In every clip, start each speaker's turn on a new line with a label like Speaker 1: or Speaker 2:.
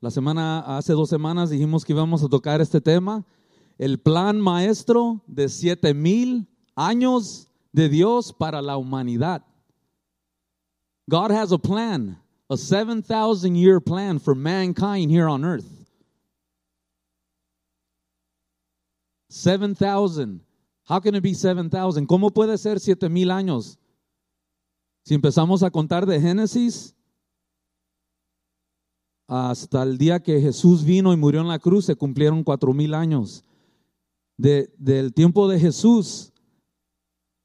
Speaker 1: La semana, hace dos semanas dijimos que íbamos a tocar este tema, el plan maestro de siete mil años de Dios para la humanidad. God has a plan, a 7,000 year plan for mankind here on earth. 7,000. How can it be 7,000? ¿Cómo puede ser siete mil años? Si empezamos a contar de Génesis hasta el día que Jesús vino y murió en la cruz, se cumplieron cuatro mil años. De, del tiempo de Jesús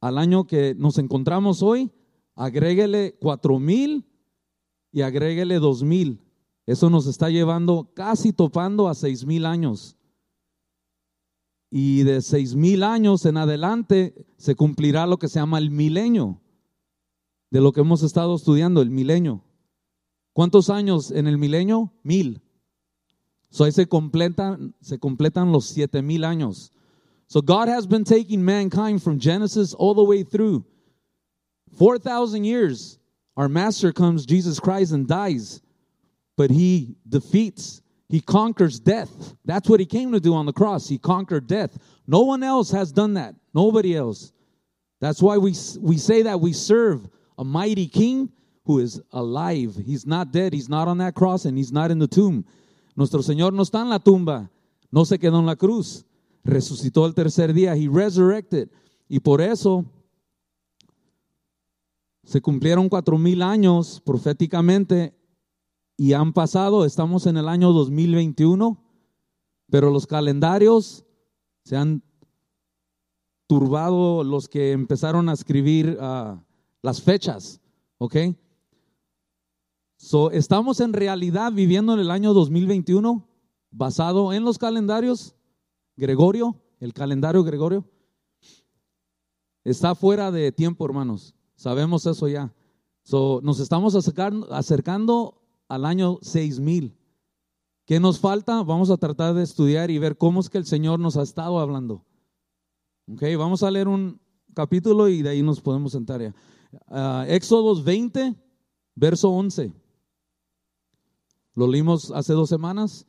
Speaker 1: al año que nos encontramos hoy, agréguele cuatro mil y agréguele dos mil. Eso nos está llevando casi topando a seis mil años. Y de seis mil años en adelante se cumplirá lo que se llama el milenio, de lo que hemos estado estudiando, el milenio. ¿Cuántos años en el milenio? Mil. So ahí se completan, se completan los siete mil años. So God has been taking mankind from Genesis all the way through. 4,000 years, our master comes, Jesus Christ, and dies. But he defeats, he conquers death. That's what he came to do on the cross. He conquered death. No one else has done that. Nobody else. That's why we, we say that we serve a mighty king who is alive. He's not dead. He's not on that cross and he's not in the tomb. Nuestro Señor no está en la tumba. No se quedó en la cruz. Resucitó el tercer día. He resurrected. Y por eso se cumplieron cuatro mil años proféticamente y han pasado, estamos en el año 2021, pero los calendarios se han turbado los que empezaron a escribir uh, las fechas, ¿ok? So, estamos en realidad viviendo en el año 2021 basado en los calendarios Gregorio, el calendario Gregorio. Está fuera de tiempo, hermanos. Sabemos eso ya. So, nos estamos acercando, al año 6000. ¿Qué nos falta? Vamos a tratar de estudiar y ver cómo es que el Señor nos ha estado hablando. Ok, vamos a leer un capítulo y de ahí nos podemos sentar ya. Uh, Éxodos 20, verso 11. Lo leímos hace dos semanas.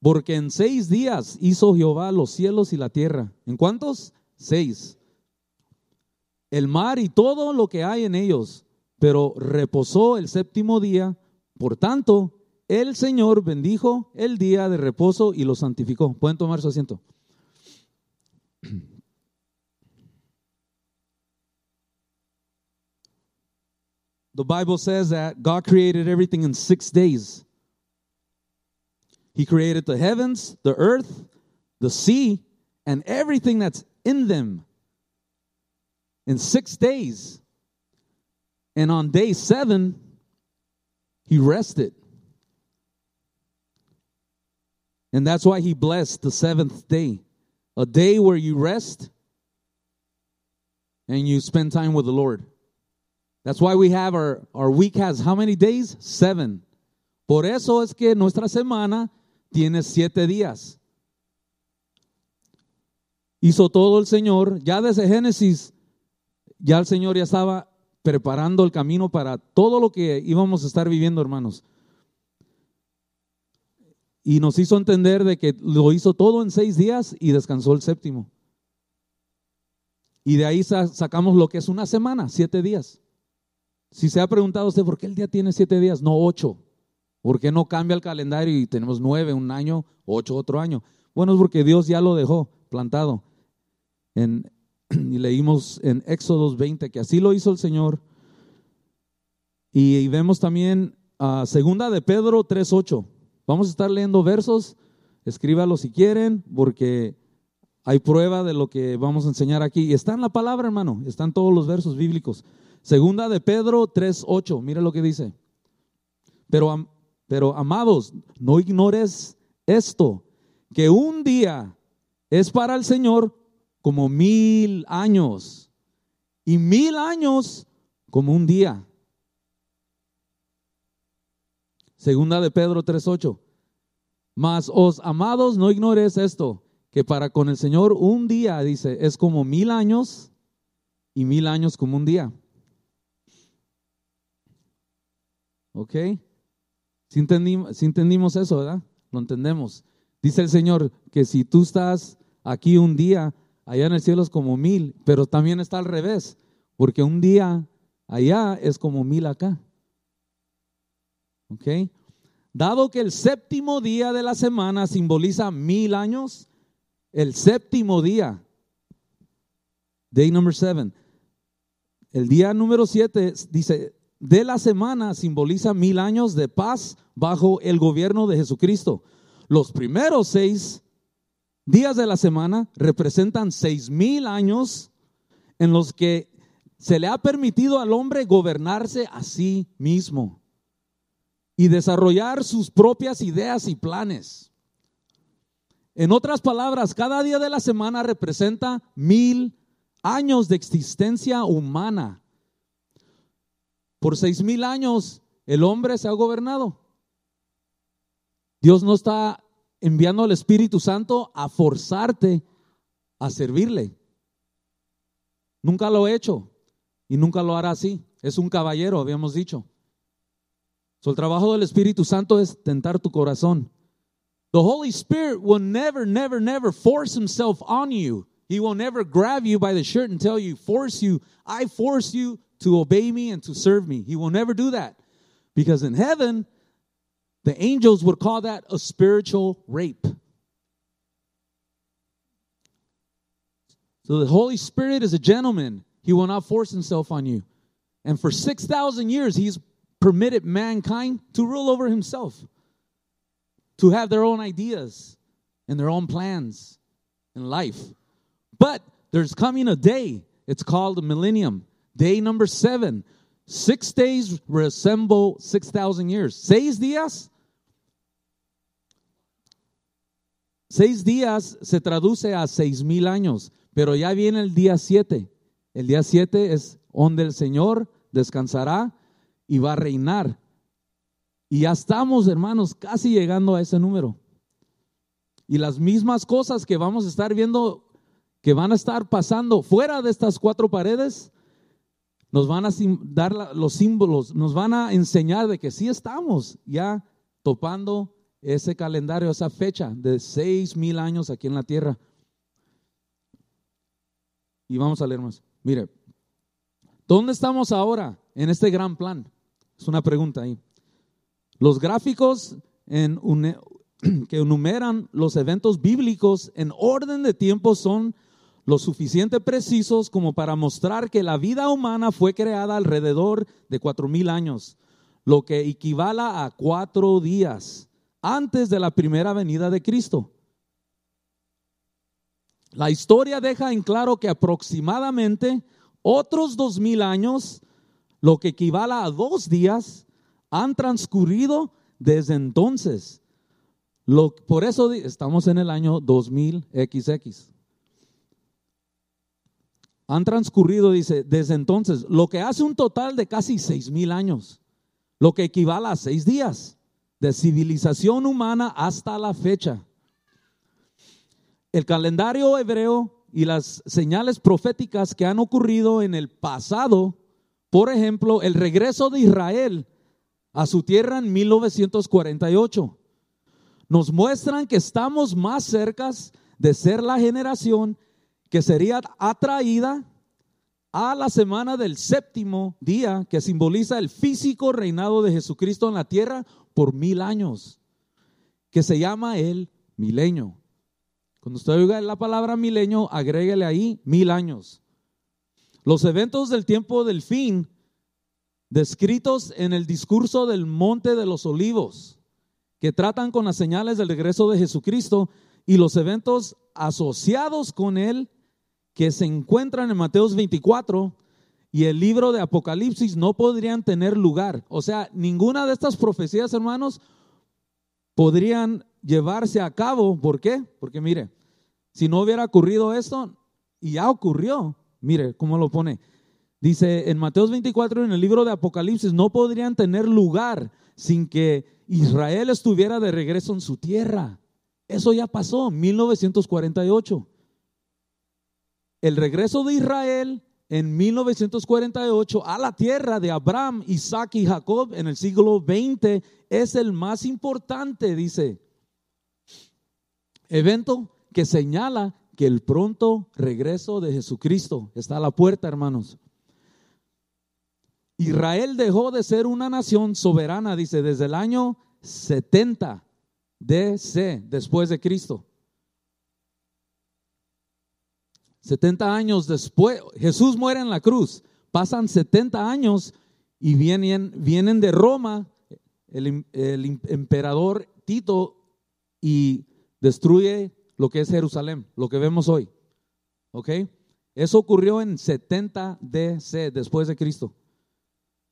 Speaker 1: Porque en seis días hizo Jehová los cielos y la tierra. ¿En cuántos? Seis. El mar y todo lo que hay en ellos. Pero reposó el séptimo día. Por tanto, el Señor bendijo el día de reposo y lo santificó. Pueden tomar su asiento. The Bible says that God created everything in six days. He created the heavens, the earth, the sea, and everything that's in them in six days. And on day seven, he rested. And that's why he blessed the seventh day, a day where you rest and you spend time with the Lord. That's why we have our, our week has how many days? Seven. Por eso es que nuestra semana tiene siete días. Hizo todo el Señor, ya desde Génesis, ya el Señor ya estaba preparando el camino para todo lo que íbamos a estar viviendo, hermanos. Y nos hizo entender de que lo hizo todo en seis días y descansó el séptimo. Y de ahí sacamos lo que es una semana, siete días. Si se ha preguntado usted por qué el día tiene siete días, no ocho. ¿Por qué no cambia el calendario y tenemos nueve un año, ocho otro año? Bueno, es porque Dios ya lo dejó plantado. Y leímos en Éxodos 20 que así lo hizo el Señor. Y, vemos también a segunda de Pedro 3.8. Vamos a estar leyendo versos, escríbalo si quieren, porque hay prueba de lo que vamos a enseñar aquí. Y está en la palabra, hermano, están todos los versos bíblicos. Segunda de Pedro 3.8, mira lo que dice. Pero pero amados, no ignores esto, que un día es para el Señor como mil años y mil años como un día. Segunda de Pedro 3.8. Mas os amados, no ignores esto, que para con el Señor un día, dice, es como mil años y mil años como un día. ¿Ok? Si entendimos eso, ¿verdad? Lo entendemos. Dice el Señor que si tú estás aquí un día, allá en el cielo es como mil, pero también está al revés, porque un día allá es como mil acá. ¿Ok? Dado que el séptimo día de la semana simboliza mil años, el séptimo día, day number seven, el día número siete dice, de la semana simboliza mil años de paz bajo el gobierno de Jesucristo. Los primeros seis días de la semana representan seis mil años en los que se le ha permitido al hombre gobernarse a sí mismo y desarrollar sus propias ideas y planes. En otras palabras, cada día de la semana representa mil años de existencia humana. Por seis mil años el hombre se ha gobernado. Dios no está enviando al Espíritu Santo a forzarte a servirle. Nunca lo ha hecho y nunca lo hará así. Es un caballero, habíamos dicho. So, el trabajo del Espíritu Santo es tentar tu corazón. The Holy Spirit will never, never, never force himself on you. He will never grab you by the shirt and tell you, force you, I force you to obey me and to serve me. He will never do that. Because in heaven, the angels would call that a spiritual rape. So the Holy Spirit is a gentleman. He will not force himself on you. And for 6,000 years, he's permitted mankind to rule over himself, to have their own ideas and their own plans in life. But there's coming a day, it's called the millennium, day number seven. Six days resemble 6,000 years. Seis días. Seis días se traduce a seis mil años, pero ya viene el día siete. El día siete es donde el Señor descansará y va a reinar. Y ya estamos, hermanos, casi llegando a ese número. Y las mismas cosas que vamos a estar viendo, que van a estar pasando fuera de estas cuatro paredes, nos van a dar los símbolos, nos van a enseñar de que sí estamos ya topando ese calendario, esa fecha de seis mil años aquí en la tierra. Y vamos a leer más. Mire, ¿dónde estamos ahora en este gran plan? Es una pregunta ahí. Los gráficos que enumeran los eventos bíblicos en orden de tiempo son lo suficiente precisos como para mostrar que la vida humana fue creada alrededor de cuatro mil años, lo que equivala a cuatro días antes de la primera venida de Cristo. La historia deja en claro que aproximadamente otros dos mil años lo que equivale a dos días, han transcurrido desde entonces. Lo, por eso estamos en el año 2000XX. Han transcurrido, dice, desde entonces, lo que hace un total de casi seis mil años, lo que equivale a seis días de civilización humana hasta la fecha. El calendario hebreo y las señales proféticas que han ocurrido en el pasado por ejemplo, el regreso de Israel a su tierra en 1948 nos muestran que estamos más cerca de ser la generación que sería atraída a la semana del séptimo día que simboliza el físico reinado de Jesucristo en la tierra por mil años, que se llama el milenio. Cuando usted oiga la palabra milenio, agréguele ahí mil años. Los eventos del tiempo del fin, descritos en el discurso del Monte de los Olivos, que tratan con las señales del regreso de Jesucristo y los eventos asociados con él, que se encuentran en Mateos 24 y el libro de Apocalipsis, no podrían tener lugar. O sea, ninguna de estas profecías, hermanos, podrían llevarse a cabo. ¿Por qué? Porque mire, si no hubiera ocurrido esto, y ya ocurrió, Mire cómo lo pone. Dice en Mateos 24, en el libro de Apocalipsis, no podrían tener lugar sin que Israel estuviera de regreso en su tierra. Eso ya pasó, 1948. El regreso de Israel en 1948 a la tierra de Abraham, Isaac y Jacob en el siglo XX es el más importante, dice. Evento que señala que el pronto regreso de Jesucristo está a la puerta, hermanos. Israel dejó de ser una nación soberana, dice, desde el año 70 DC, después de Cristo. 70 años después, Jesús muere en la cruz, pasan 70 años y vienen, vienen de Roma el, emperador Tito y destruye lo que es Jerusalén, lo que vemos hoy. ¿Ok? Eso ocurrió en 70 DC, después de Cristo.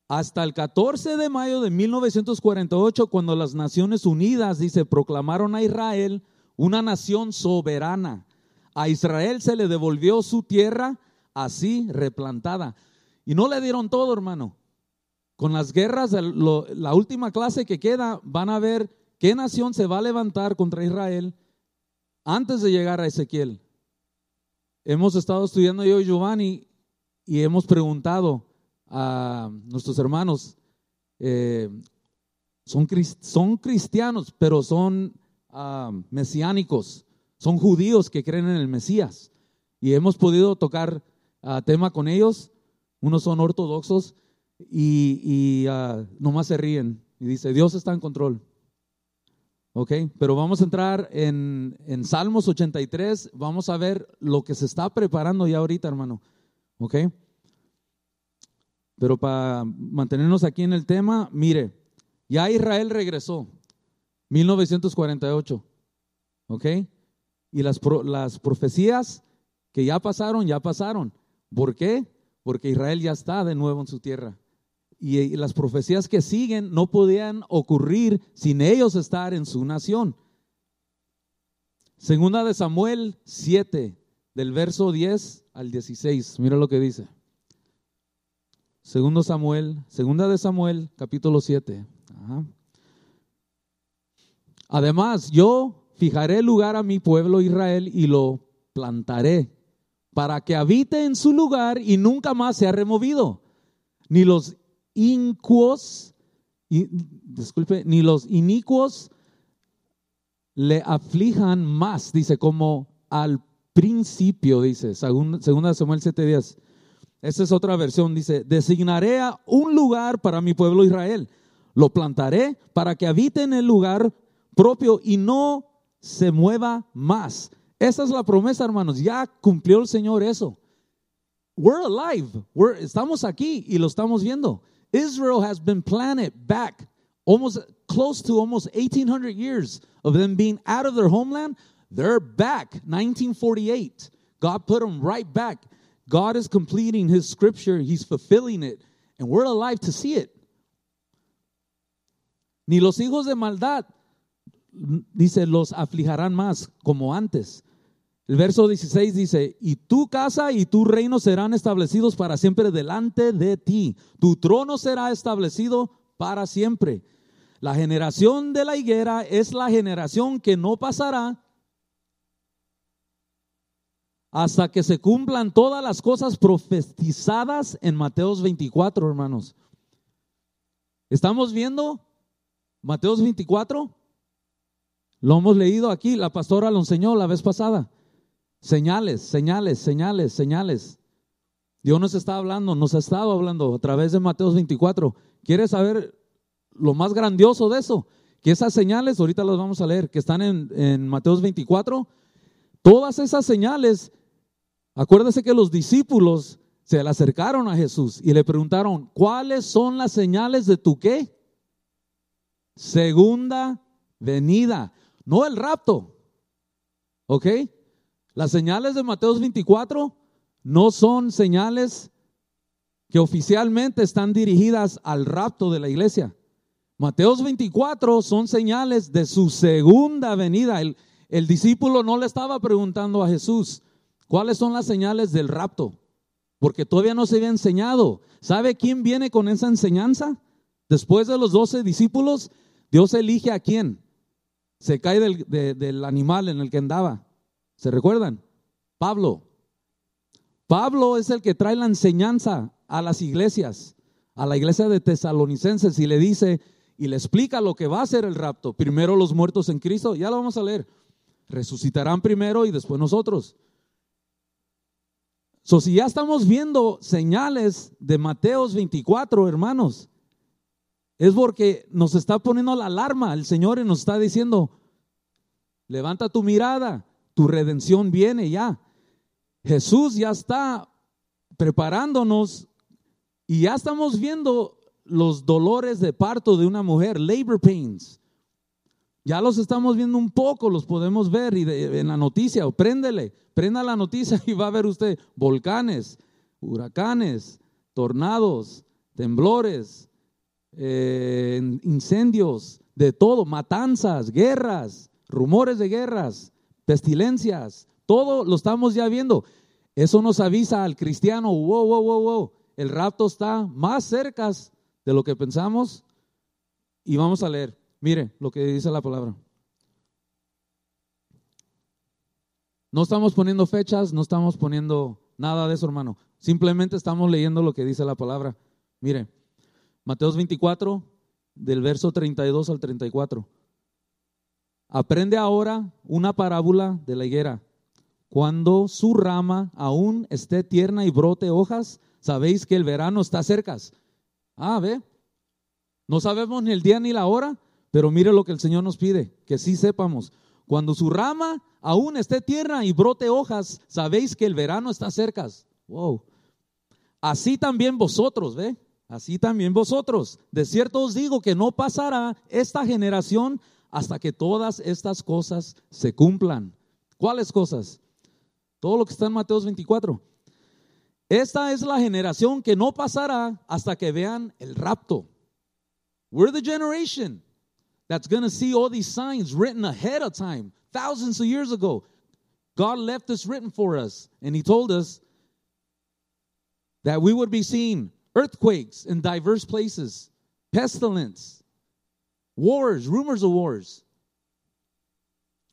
Speaker 1: Hasta el 14 de mayo de 1948, cuando las Naciones Unidas, dice, proclamaron a Israel una nación soberana a Israel se le devolvió su tierra así replantada. Y no le dieron todo, hermano. Con las guerras, la última clase que queda, van a ver qué nación se va a levantar contra Israel antes de llegar a Ezequiel. Hemos estado estudiando yo y Giovanni y hemos preguntado a nuestros hermanos, eh, son, son, cristianos, pero son ah, mesiánicos. Son judíos que creen en el Mesías y hemos podido tocar uh, tema con ellos. Unos son ortodoxos y, uh, nomás se ríen y dice, Dios está en control. Ok, pero vamos a entrar en, en Salmos 83, vamos a ver lo que se está preparando ya ahorita, hermano. Ok, pero para mantenernos aquí en el tema, mire, ya Israel regresó, 1948. ¿Ok? Y las, las profecías que ya pasaron, ya pasaron. ¿Por qué? Porque Israel ya está de nuevo en su tierra. Y, las profecías que siguen no podían ocurrir sin ellos estar en su nación. Segunda de Samuel 7, del verso 10 al 16. Mira lo que dice. Segundo Samuel, segunda de Samuel, capítulo 7. Además, yo fijaré lugar a mi pueblo Israel y lo plantaré para que habite en su lugar y nunca más sea removido. Ni los incuos, disculpe, ni los inicuos le aflijan más, dice, como al principio, dice, segunda Samuel 7:10. Esta es otra versión, dice, designaré a un lugar para mi pueblo Israel, lo plantaré para que habite en el lugar propio y no se mueva más. Esa es la promesa, hermanos. Ya cumplió el Señor eso. We're alive. We're, estamos aquí y lo estamos viendo. Israel has been planted back almost close to almost 1800 years of them being out of their homeland. They're back 1948. God put them right back. God is completing his scripture, he's fulfilling it, and we're alive to see it. Ni los hijos de maldad dice, los aflijarán más como antes. El verso 16 dice, y tu casa y tu reino serán establecidos para siempre delante de ti. Tu trono será establecido para siempre. La generación de la higuera es la generación que no pasará hasta que se cumplan todas las cosas profetizadas en Mateos 24, hermanos. ¿Estamos viendo Mateos 24? Lo hemos leído aquí, la pastora lo enseñó la vez pasada. Señales, señales, señales, señales. Dios nos está hablando, nos ha estado hablando a través de Mateos 24. ¿Quieres saber lo más grandioso de eso? Que esas señales, ahorita las vamos a leer, que están en, en Mateos 24, todas esas señales, acuérdese que los discípulos se le acercaron a Jesús y le preguntaron, ¿cuáles son las señales de tu qué? Segunda venida no el rapto. ¿Ok? Las señales de Mateos 24 no son señales que oficialmente están dirigidas al rapto de la iglesia. Mateos 24 son señales de su segunda venida. El, el discípulo no le estaba preguntando a Jesús cuáles son las señales del rapto, porque todavía no se había enseñado. ¿Sabe quién viene con esa enseñanza? Después de los doce discípulos, Dios elige a quién? Se cae del, animal en el que andaba. ¿Se recuerdan? Pablo. Pablo es el que trae la enseñanza a las iglesias, a la iglesia de tesalonicenses y le dice y le explica lo que va a ser el rapto. Primero los muertos en Cristo, ya lo vamos a leer. Resucitarán primero y después nosotros. So, si ya estamos viendo señales de Mateos 24, hermanos, es porque nos está poniendo la alarma el Señor y nos está diciendo, levanta tu mirada, tu redención viene ya. Jesús ya está preparándonos y ya estamos viendo los dolores de parto de una mujer, labor pains. Ya los estamos viendo un poco, los podemos ver y en la noticia, préndele, prenda la noticia y va a ver usted volcanes, huracanes, tornados, temblores, eh, incendios, de todo, matanzas, guerras, rumores de guerras, pestilencias, todo lo estamos ya viendo. Eso nos avisa al cristiano, wow, wow, wow, wow, el rapto está más cerca de lo que pensamos. Y vamos a leer, mire lo que dice la palabra. No estamos poniendo fechas, no estamos poniendo nada de eso, hermano. Simplemente estamos leyendo lo que dice la palabra. Mire, Mateos 24, del verso 32 al 34. Aprende ahora una parábola de la higuera. Cuando su rama aún esté tierna y brote hojas, sabéis que el verano está cerca. Ah, ve. No sabemos ni el día ni la hora, pero mire lo que el Señor nos pide, que sí sepamos. Cuando su rama aún esté tierna y brote hojas, sabéis que el verano está cerca. Wow. Así también vosotros, ve. Así también vosotros. De cierto os digo que no pasará esta generación hasta que todas estas cosas se cumplan. ¿Cuáles cosas? Todo lo que está en Mateos 24. Esta es la generación que no pasará hasta que vean el rapto. We're the generation that's going to see all these signs written ahead of time, thousands of years ago. God left this written for us, and He told us that we would be seeing earthquakes in diverse places, pestilence, wars, rumors of wars.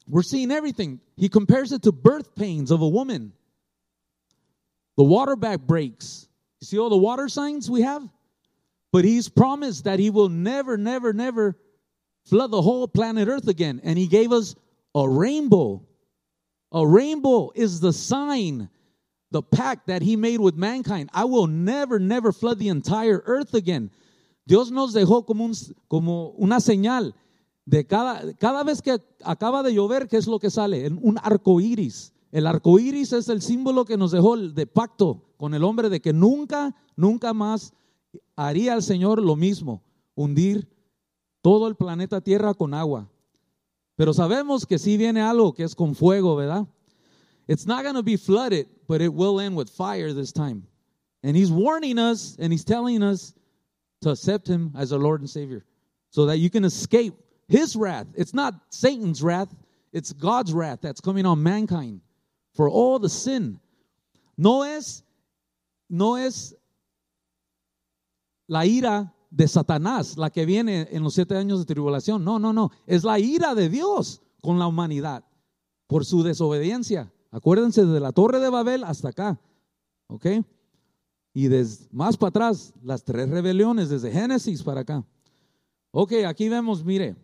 Speaker 1: We're seeing everything. He compares it to birth pains of a woman. The water back breaks. You see all the water signs we have? But he's promised that he will never, never, never flood the whole planet Earth again. And he gave us a rainbow. A rainbow is the sign the pact that he made with mankind. I will never, never flood the entire earth again. Dios nos dejó como, un, como una señal de cada, vez que acaba de llover, ¿qué es lo que sale? Un arco iris. El arco iris es el símbolo que nos dejó de pacto con el hombre de que nunca, nunca más haría el Señor lo mismo, hundir todo el planeta Tierra con agua. Pero sabemos que sí viene algo que es con fuego, ¿verdad? It's not going to be flooded, but it will end with fire this time. And he's warning us and he's telling us to accept him as our Lord and Savior so that you can escape his wrath. It's not Satan's wrath, it's God's wrath that's coming on mankind for all the sin. No es, no es la ira de Satanás la que viene en los siete años de tribulación. No, no, no. Es la ira de Dios con la humanidad por su desobediencia. Acuérdense de la torre de Babel hasta acá. ¿Ok? Y desde más para atrás, las tres rebeliones, desde Génesis para acá. Ok, aquí vemos, mire.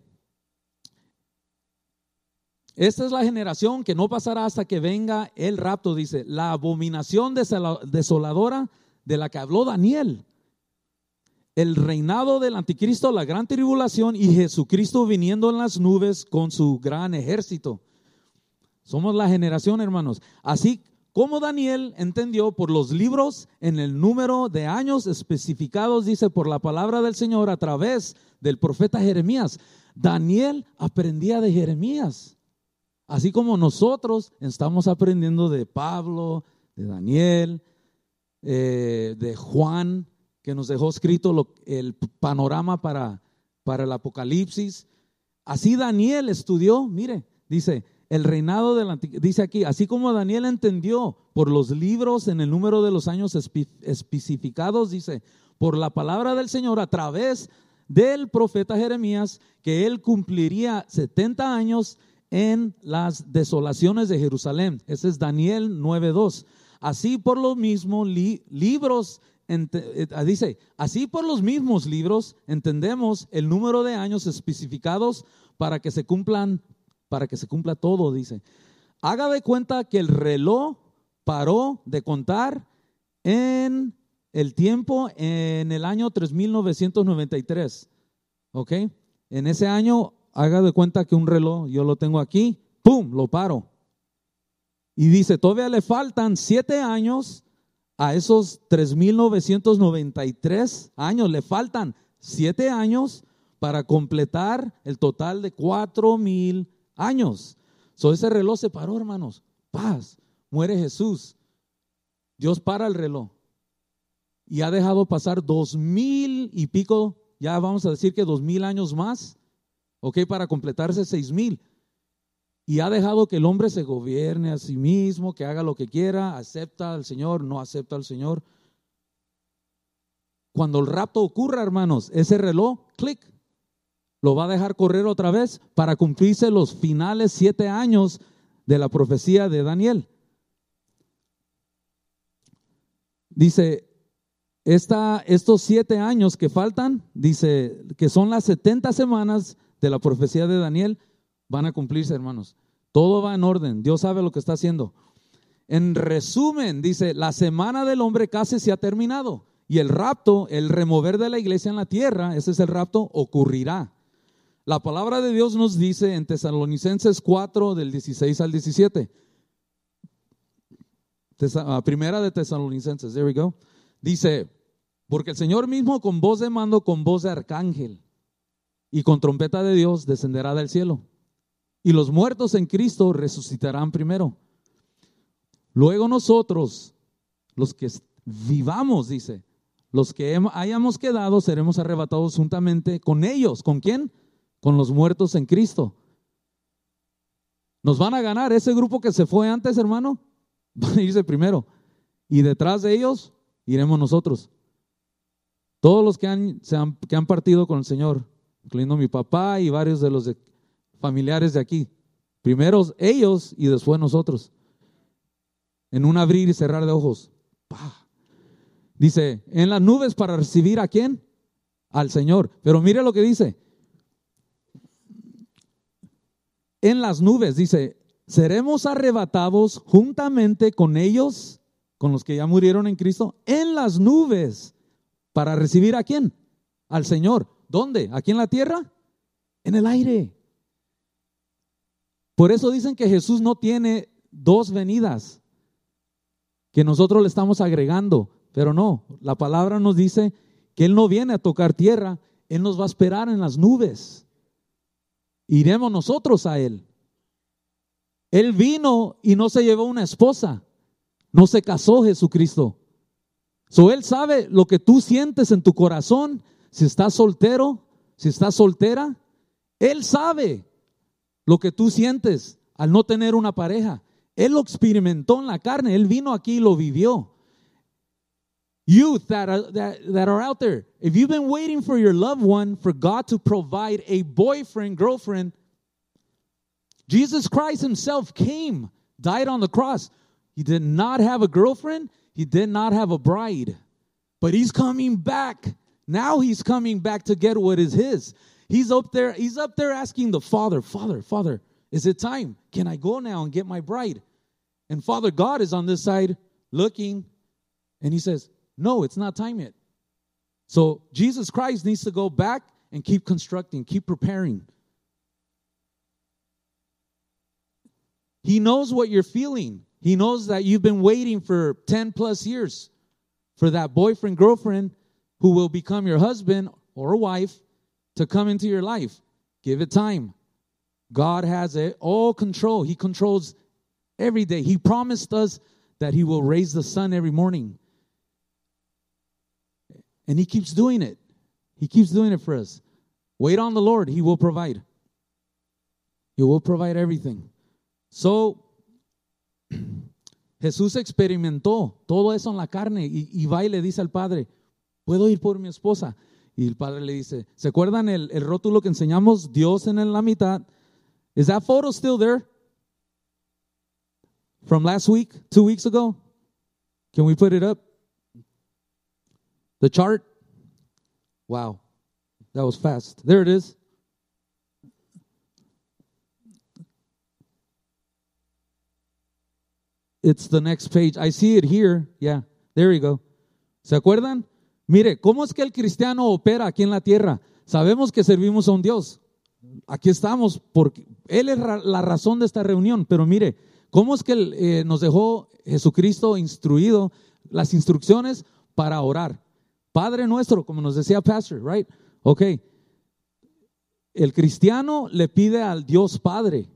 Speaker 1: Esta es la generación que no pasará hasta que venga el rapto, dice, la abominación desoladora de la que habló Daniel. El reinado del anticristo, la gran tribulación y Jesucristo viniendo en las nubes con su gran ejército. Somos la generación, hermanos. Así como Daniel entendió por los libros en el número de años especificados, dice, por la palabra del Señor a través del profeta Jeremías. Daniel aprendía de Jeremías. Así como nosotros estamos aprendiendo de Pablo, de Daniel, eh, de Juan, que nos dejó escrito el panorama para, para el Apocalipsis. Así Daniel estudió, mire, dice, el reinado del dice aquí, así como Daniel entendió por los libros en el número de los años especificados, dice, por la palabra del Señor a través del profeta Jeremías, que él cumpliría 70 años en las desolaciones de Jerusalén. Ese es Daniel 9.2. Así por lo mismo, libros, eh, dice, así por los mismos libros entendemos el número de años especificados para que se cumplan, para que se cumpla todo, dice. Haga de cuenta que el reloj paró de contar en el tiempo en el año 3993. ¿Ok? En ese año, haga de cuenta que un reloj, yo lo tengo aquí, ¡pum! Lo paro. Y dice, todavía le faltan siete años a esos 3.993 años, le faltan siete años para completar el total de cuatro mil años. So ese reloj se paró, hermanos. Paz, muere Jesús. Dios para el reloj. Y ha dejado pasar dos mil y pico, ya vamos a decir que dos mil años más, ok, para completarse seis mil y ha dejado que el hombre se gobierne a sí mismo, que haga lo que quiera, acepta al Señor, no acepta al Señor. Cuando el rapto ocurra, hermanos, ese reloj, clic, lo va a dejar correr otra vez para cumplirse los finales siete años de la profecía de Daniel. Dice, esta, estos siete años que faltan, dice que son las 70 semanas de la profecía de Daniel, van a cumplirse, hermanos. Todo va en orden. Dios sabe lo que está haciendo. En resumen, dice, la semana del hombre casi se ha terminado y el rapto, el remover de la iglesia en la tierra, ese es el rapto, ocurrirá. La palabra de Dios nos dice en Tesalonicenses 4 del 16 al 17. Ah, primera de Tesalonicenses, there we go. Dice, porque el Señor mismo con voz de mando, con voz de arcángel y con trompeta de Dios descenderá del cielo y los muertos en Cristo resucitarán primero. Luego nosotros, los que vivamos, dice, los que hayamos quedado, seremos arrebatados juntamente con ellos. ¿Con quién? Con los muertos en Cristo. Nos van a ganar ese grupo que se fue antes, hermano. Van a irse primero. Y detrás de ellos iremos nosotros. Todos los que han, que han partido con el Señor, incluyendo mi papá y varios de los familiares de aquí. Primero ellos y después nosotros. En un abrir y cerrar de ojos. Dice, en las nubes para recibir a quién? Al Señor. Pero mire lo que dice. En las nubes, dice, seremos arrebatados juntamente con ellos, con los que ya murieron en Cristo, en las nubes para recibir a quién? Al Señor. ¿Dónde? ¿Aquí en la tierra? En el aire. Por eso dicen que Jesús no tiene dos venidas, que nosotros le estamos agregando, pero no, la palabra nos dice que Él no viene a tocar tierra, Él nos va a esperar en las nubes. Iremos nosotros a Él. Él vino y no se llevó una esposa, no se casó Jesucristo. So Él sabe lo que tú sientes en tu corazón, si estás soltero, si estás soltera, Él sabe lo que tú sientes al no tener una pareja. Él lo experimentó en la carne, él vino aquí y lo vivió. Youth that are, that, that are out there, if you've been waiting for your loved one, for God to provide a boyfriend, girlfriend, Jesus Christ himself came, died on the cross. He did not have a girlfriend, he did not have a bride, but he's coming back. Now he's coming back to get what is his. He's up there, he's up there asking the Father, Father, Father, is it time? Can I go now and get my bride? And Father God is on this side looking, and he says, No, it's not time yet. So Jesus Christ needs to go back and keep constructing, keep preparing. He knows what you're feeling. He knows that you've been waiting for 10 plus years for that boyfriend, girlfriend who will become your husband or wife to come into your life. Give it time. God has it all control. He controls every day. He promised us that He will raise the sun every morning. And He keeps doing it. He keeps doing it for us. Wait on the Lord, He will provide. He will provide everything. So, Jesús experimentó todo eso en la carne y, y va y le dice al Padre, ¿puedo ir por mi esposa? Y el padre le dice, ¿se acuerdan el, el rótulo que enseñamos? Dios en la mitad. Is that photo still there? From last week, two weeks ago? Can we put it up? The chart? Wow. That was fast. There it is. It's the next page. I see it here. Yeah, there you go. ¿Se acuerdan? Mire, ¿cómo es que el cristiano opera aquí en la tierra? Sabemos que servimos a un Dios. Aquí estamos porque Él es la razón de esta reunión. Pero mire, ¿cómo es que eh, nos dejó Jesucristo instruido las instrucciones para orar? Padre nuestro, como nos decía Pastor, right? Ok. El cristiano le pide al Dios Padre.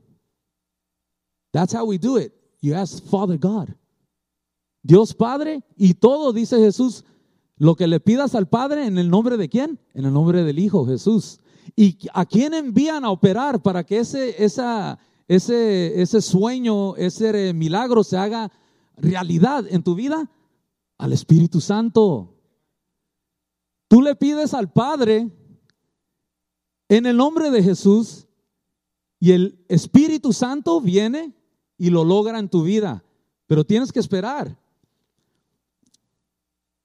Speaker 1: That's how we do it. You ask Father God. Dios Padre y todo, dice Jesús, lo que le pidas al Padre en el nombre de quién? En el nombre del Hijo, Jesús. ¿Y a quién envían a operar para que ese, esa, ese, ese sueño, ese milagro se haga realidad en tu vida? Al Espíritu Santo. Tú le pides al Padre en el nombre de Jesús y el Espíritu Santo viene y lo logra en tu vida, pero tienes que esperar.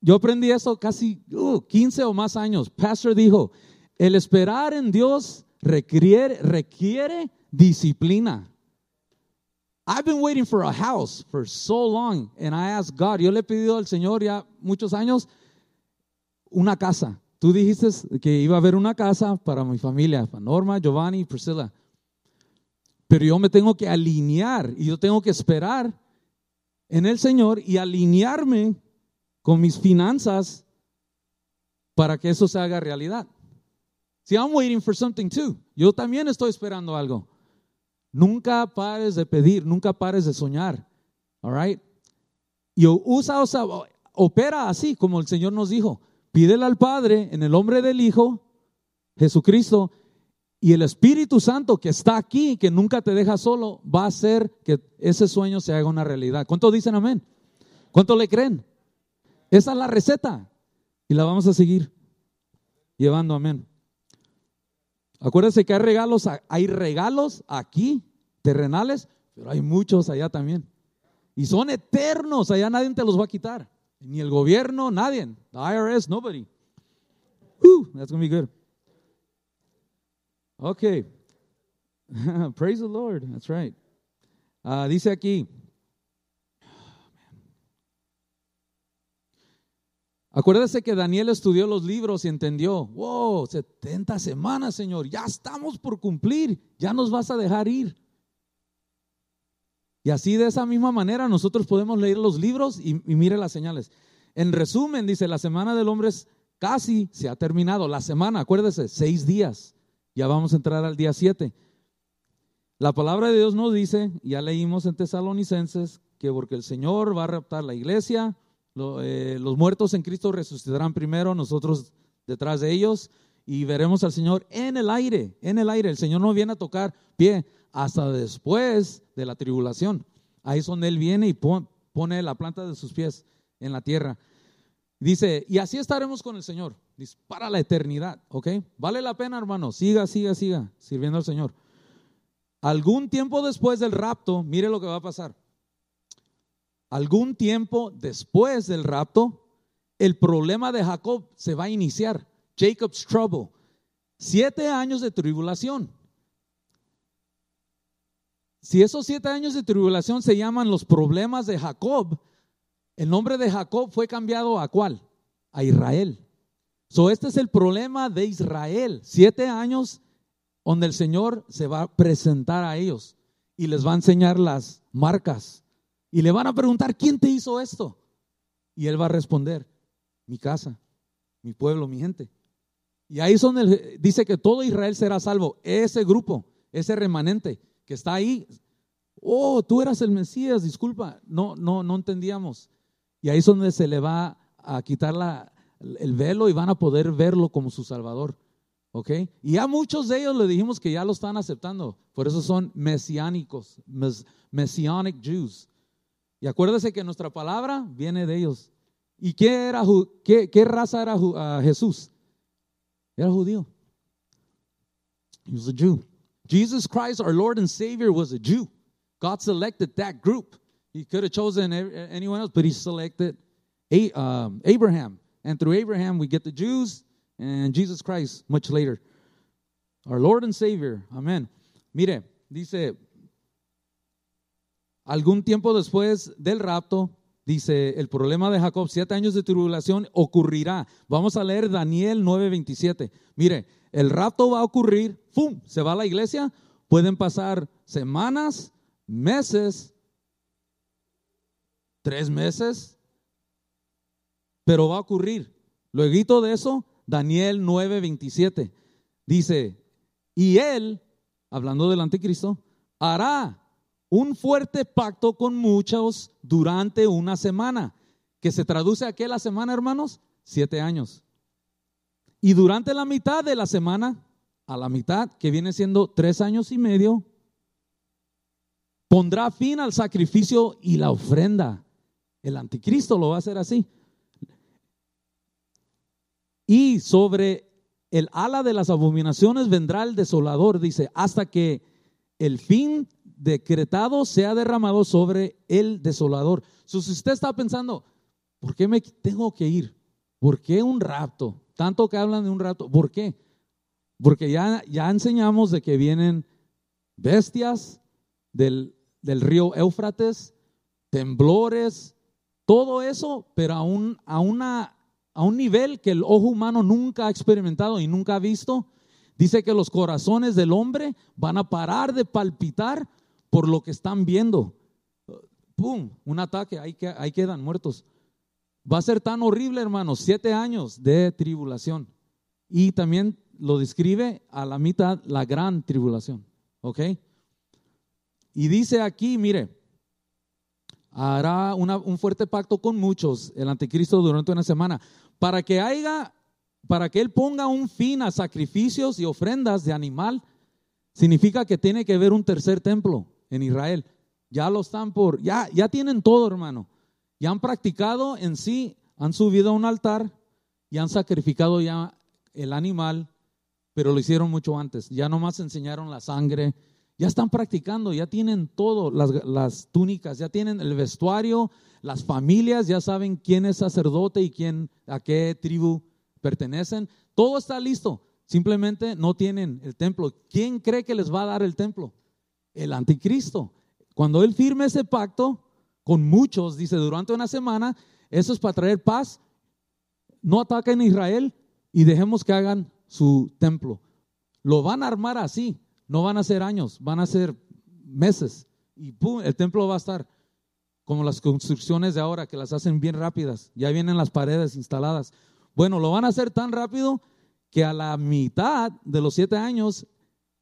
Speaker 1: Yo aprendí eso casi 15 uh, o más años. Pastor dijo, el esperar en Dios requiere, disciplina. I've been waiting for a house for so long and I asked God, yo le he pedido al Señor ya muchos años una casa. Tú dijiste que iba a haber una casa para mi familia, para Norma, Giovanni Priscilla. Pero yo me tengo que alinear y yo tengo que esperar en el Señor y alinearme con mis finanzas para que eso se haga realidad. Si I'm waiting for something too. Yo también estoy esperando algo. Nunca pares de pedir, nunca pares de soñar. All right? Y usa, usa, opera así como el Señor nos dijo. Pídele al Padre en el nombre del Hijo, Jesucristo, y el Espíritu Santo que está aquí, que nunca te deja solo, va a hacer que ese sueño se haga una realidad. ¿Cuántos dicen amén? ¿Cuántos le creen? Esa es la receta y la vamos a seguir llevando, amén. Acuérdense que hay regalos, hay regalos aquí, terrenales, pero hay muchos allá también. Y son eternos, allá nadie te los va a quitar. Ni el gobierno, nadie. The IRS, nobody. that's going to be good. Ok. Praise the Lord. That's right. Uh, dice aquí. Acuérdese que Daniel estudió los libros y entendió, wow, 70 semanas, Señor, ya estamos por cumplir, ya nos vas a dejar ir. Y así de esa misma manera nosotros podemos leer los libros y, mire las señales. En resumen, dice, la semana del hombre es casi se ha terminado. La semana, acuérdese, seis días. Ya vamos a entrar al día 7. La palabra de Dios nos dice, ya leímos en Tesalonicenses, que porque el Señor va a raptar la iglesia, eh, los muertos en Cristo resucitarán primero, nosotros detrás de ellos, y veremos al Señor en el aire, en el aire. El Señor no viene a tocar pie hasta después de la tribulación. Ahí es donde Él viene y pone la planta de sus pies en la tierra. Dice, y así estaremos con el Señor para la eternidad, ¿ok? Vale la pena, hermano. Siga, siga, siga sirviendo al Señor. Algún tiempo después del rapto, mire lo que va a pasar. Algún tiempo después del rapto, el problema de Jacob se va a iniciar. Jacob's trouble. Siete años de tribulación. Si esos siete años de tribulación se llaman los problemas de Jacob, el nombre de Jacob fue cambiado a cuál? A Israel. So, este es el problema de Israel. Siete años donde el Señor se va a presentar a ellos y les va a enseñar las marcas. Y le van a preguntar, ¿quién te hizo esto? Y él va a responder, mi casa, mi pueblo, mi gente. Y ahí son el, dice que todo Israel será salvo. Ese grupo, ese remanente que está ahí. Oh, tú eras el Mesías, disculpa. No, no, no entendíamos. Y ahí es donde se le va a quitar la, el velo y van a poder verlo como su Salvador. ¿Ok? Y a muchos de ellos le dijimos que ya lo están aceptando. Por eso son mesiánicos, messianic Jews. Y acuérdese que nuestra palabra viene de ellos. ¿Y qué, era, qué, qué raza era uh, Jesús? Era judío. He was a Jew. Jesus Christ, our Lord and Savior, was a Jew. God selected that group. He could have chosen anyone else, but he selected um, Abraham. And through Abraham, we get the Jews and Jesus Christ much later. Our Lord and Savior. Amén. Mire, dice, algún tiempo después del rapto, dice, el problema de Jacob, siete años de tribulación ocurrirá. Vamos a leer Daniel 9:27. Mire, el rapto va a ocurrir, ¡pum! Se va a la iglesia, pueden pasar semanas, meses, tres meses, pero va a ocurrir. Luego de eso, Daniel 9:27 dice, y él, hablando del anticristo, hará un fuerte pacto con muchos durante una semana, que se traduce a qué la semana, hermanos? Siete años. Y durante la mitad de la semana, a la mitad, que viene siendo tres años y medio, pondrá fin al sacrificio y la ofrenda. El anticristo lo va a hacer así. Y sobre el ala de las abominaciones vendrá el desolador, dice, hasta que el fin decretado sea derramado sobre el desolador. So, si usted está pensando, ¿por qué me tengo que ir? ¿Por qué un rapto? Tanto que hablan de un rapto. ¿Por qué? Porque ya, ya enseñamos de que vienen bestias del, del río Éufrates, temblores, todo eso, pero a un, a, una, a un nivel que el ojo humano nunca ha experimentado y nunca ha visto. Dice que los corazones del hombre van a parar de palpitar por lo que están viendo. ¡Pum! Un ataque, ahí, ahí quedan muertos. Va a ser tan horrible, hermanos, siete años de tribulación. Y también lo describe a la mitad la gran tribulación. ¿Ok? Y dice aquí, mire, hará un fuerte pacto con muchos, el anticristo, durante una semana, para que haya, para que él ponga un fin a sacrificios y ofrendas de animal, significa que tiene que haber un tercer templo en Israel. Ya lo están por, ya, ya tienen todo, hermano. Ya han practicado en sí, han subido a un altar y han sacrificado ya el animal, pero lo hicieron mucho antes. Ya nomás enseñaron la sangre, ya están practicando, ya tienen todo, las, las túnicas, ya tienen el vestuario, las familias, ya saben quién es sacerdote y quién, a qué tribu pertenecen. Todo está listo, simplemente no tienen el templo. ¿Quién cree que les va a dar el templo? El anticristo. Cuando él firme ese pacto con muchos, dice, durante una semana, eso es para traer paz. No ataquen a Israel y dejemos que hagan su templo. Lo van a armar así, no van a ser años, van a ser meses. Y pum, el templo va a estar como las construcciones de ahora, que las hacen bien rápidas. Ya vienen las paredes instaladas. Bueno, lo van a hacer tan rápido que a la mitad de los siete años,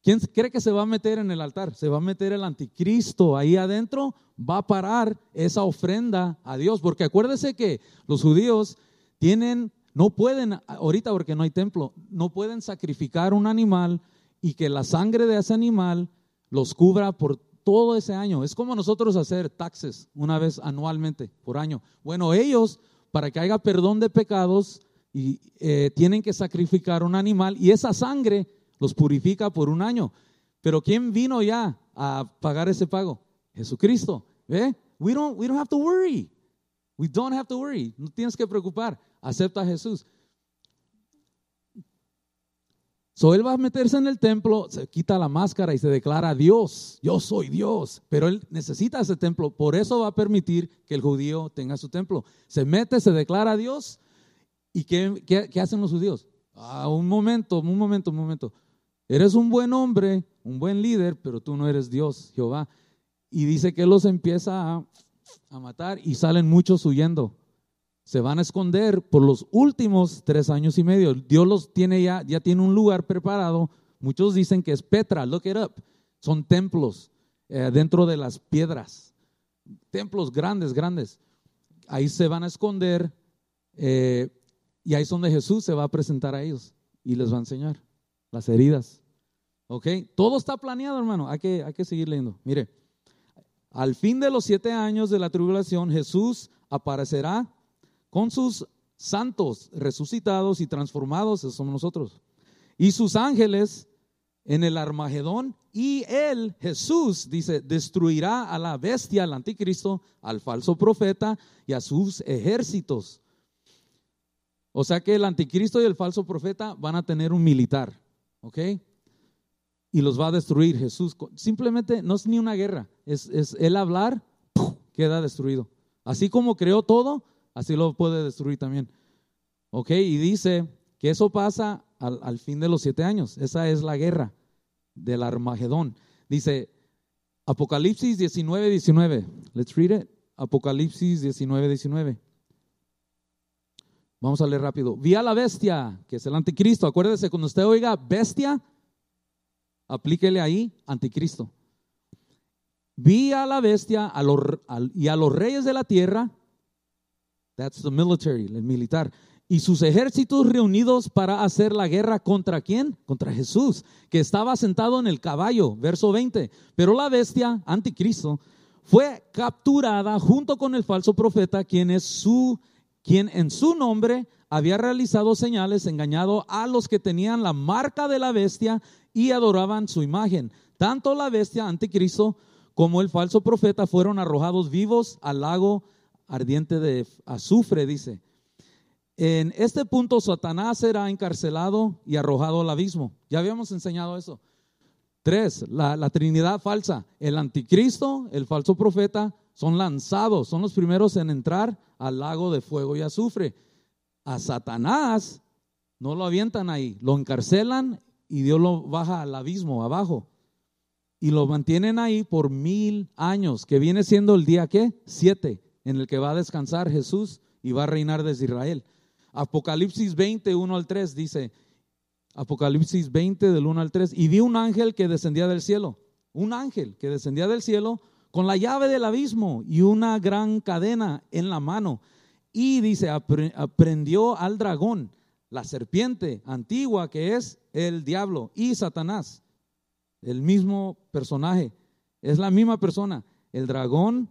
Speaker 1: ¿quién cree que se va a meter en el altar? Se va a meter el anticristo ahí adentro, va a parar esa ofrenda a Dios. Porque acuérdese que los judíos tienen, no pueden, ahorita porque no hay templo, no pueden sacrificar un animal y que la sangre de ese animal los cubra por todo ese año. Es como nosotros hacer taxes una vez anualmente por año. Bueno, ellos, para que haya perdón de pecados, y, eh, tienen que sacrificar un animal y esa sangre los purifica por un año. Pero ¿quién vino ya a pagar ese pago? Jesucristo. ¿Ve? We don't, we don't have to worry. We don't have to worry. No tienes que preocupar. Acepta a Jesús. So él va a meterse en el templo, se quita la máscara y se declara Dios. Yo soy Dios. Pero él necesita ese templo. Por eso va a permitir que el judío tenga su templo. Se mete, se declara Dios. ¿Y qué, qué- qué hacen los judíos? Ah, un momento, un momento, un momento. Eres un buen hombre, un buen líder, pero tú no eres Dios, Jehová. Y dice que los empieza a, matar y salen muchos huyendo. Se van a esconder por los últimos tres años y medio. Dios los tiene ya, ya tiene un lugar preparado. Muchos dicen que es Petra, look it up. Son templos eh, dentro de las piedras. Templos grandes, grandes. Ahí se van a esconder. eh, y ahí es donde Jesús se va a presentar a ellos y les va a enseñar las heridas. ¿Ok? Todo está planeado, hermano. Hay que, hay que seguir leyendo. Mire, al fin de los siete años de la tribulación, Jesús aparecerá con sus santos resucitados y transformados, esos somos nosotros. Y sus ángeles en el Armagedón y él, Jesús, dice, destruirá a la bestia, al anticristo, al falso profeta y a sus ejércitos. O sea que el anticristo y el falso profeta van a tener un militar, ¿ok? Y los va a destruir Jesús. Simplemente no es ni una guerra, es, es el hablar, queda destruido. Así como creó todo, así lo puede destruir también. ¿Ok? Y dice que eso pasa al, al fin de los siete años. Esa es la guerra del Armagedón. Dice Apocalipsis 19, 19. Let's read it. Apocalipsis 19, 19. Vamos a leer rápido. Vi a la bestia, que es el anticristo. Acuérdese, cuando usted oiga bestia, aplíquele ahí anticristo. Vi a la bestia a los, y a los reyes de la tierra. That's the military, el militar. Y sus ejércitos reunidos para hacer la guerra contra quién? Contra Jesús, que estaba sentado en el caballo, verso 20. Pero la bestia, anticristo, fue capturada junto con el falso profeta, quien es su quien en su nombre había realizado señales, engañado a los que tenían la marca de la bestia y adoraban su imagen. Tanto la bestia anticristo como el falso profeta fueron arrojados vivos al lago ardiente de azufre, dice. En este punto Satanás será encarcelado y arrojado al abismo. Ya habíamos enseñado eso. Tres, la, Trinidad falsa. El anticristo, el falso profeta, son lanzados, son los primeros en entrar al lago de fuego y azufre. A Satanás no lo avientan ahí, lo encarcelan y Dios lo baja al abismo, abajo. Y lo mantienen ahí por mil años, que viene siendo el día que siete, en el que va a descansar Jesús y va a reinar desde Israel. Apocalipsis 20, 1 al 3 dice, Apocalipsis 20 del 1 al 3, y vi un ángel que descendía del cielo, un ángel que descendía del cielo con la llave del abismo y una gran cadena en la mano. Y dice, aprendió al dragón, la serpiente antigua que es el diablo y Satanás, el mismo personaje, es la misma persona, el dragón,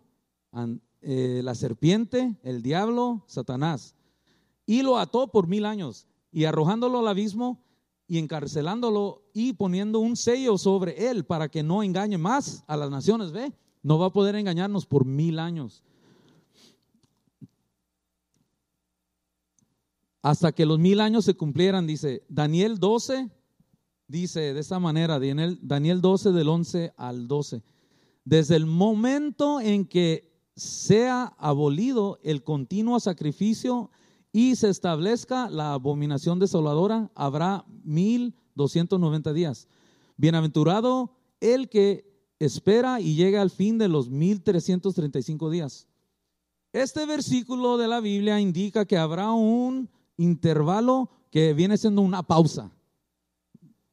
Speaker 1: eh, la serpiente, el diablo, Satanás. Y lo ató por mil años y arrojándolo al abismo y encarcelándolo y poniendo un sello sobre él para que no engañe más a las naciones, ¿ve? No va a poder engañarnos por mil años. Hasta que los mil años se cumplieran, dice Daniel 12, dice de esta manera, Daniel, Daniel 12 del 11 al 12. Desde el momento en que sea abolido el continuo sacrificio y se establezca la abominación desoladora, habrá mil doscientos noventa días. Bienaventurado el que espera y llega al fin de los 1335 días. Este versículo de la Biblia indica que habrá un intervalo que viene siendo una pausa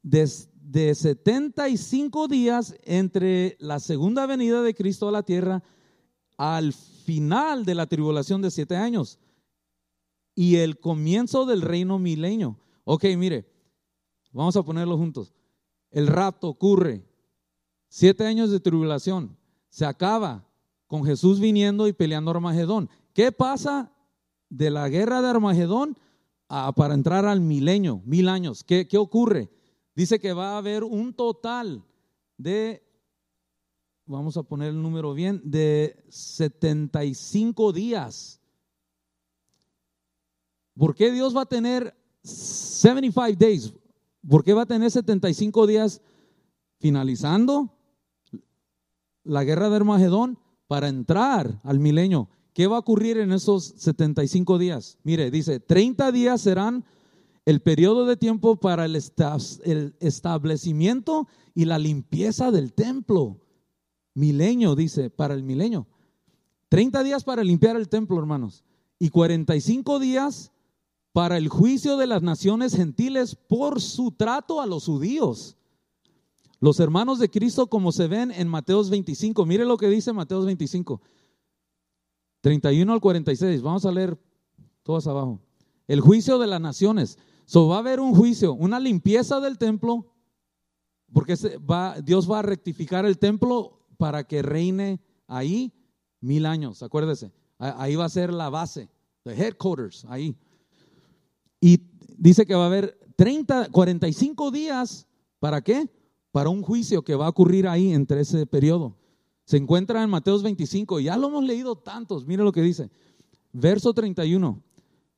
Speaker 1: de, de 75 días entre la segunda venida de Cristo a la tierra al final de la tribulación de siete años y el comienzo del reino milenio. Ok, mire, vamos a ponerlo juntos. El rapto ocurre Siete años de tribulación. Se acaba con Jesús viniendo y peleando Armagedón. ¿Qué pasa de la guerra de Armagedón para entrar al milenio, mil años? ¿Qué, ¿Qué ocurre? Dice que va a haber un total de, vamos a poner el número bien, de 75 días. ¿Por qué Dios va a tener 75 days? ¿Por qué va a tener 75 días finalizando la guerra de Armagedón para entrar al milenio. ¿Qué va a ocurrir en esos 75 días? Mire, dice, 30 días serán el periodo de tiempo para el, establecimiento y la limpieza del templo. Milenio, dice, para el milenio. 30 días para limpiar el templo, hermanos. Y 45 días para el juicio de las naciones gentiles por su trato a los judíos. Los hermanos de Cristo como se ven en Mateos 25. Mire lo que dice Mateos 25. 31 al 46. Vamos a leer todas abajo. El juicio de las naciones. So, va a haber un juicio, una limpieza del templo, porque Dios va a rectificar el templo para que reine ahí mil años. Acuérdese, ahí va a ser la base, the headquarters, ahí. Y dice que va a haber 30, 45 días, ¿para qué? para un juicio que va a ocurrir ahí entre ese periodo. Se encuentra en Mateos 25, ya lo hemos leído tantos, mire lo que dice. Verso 31.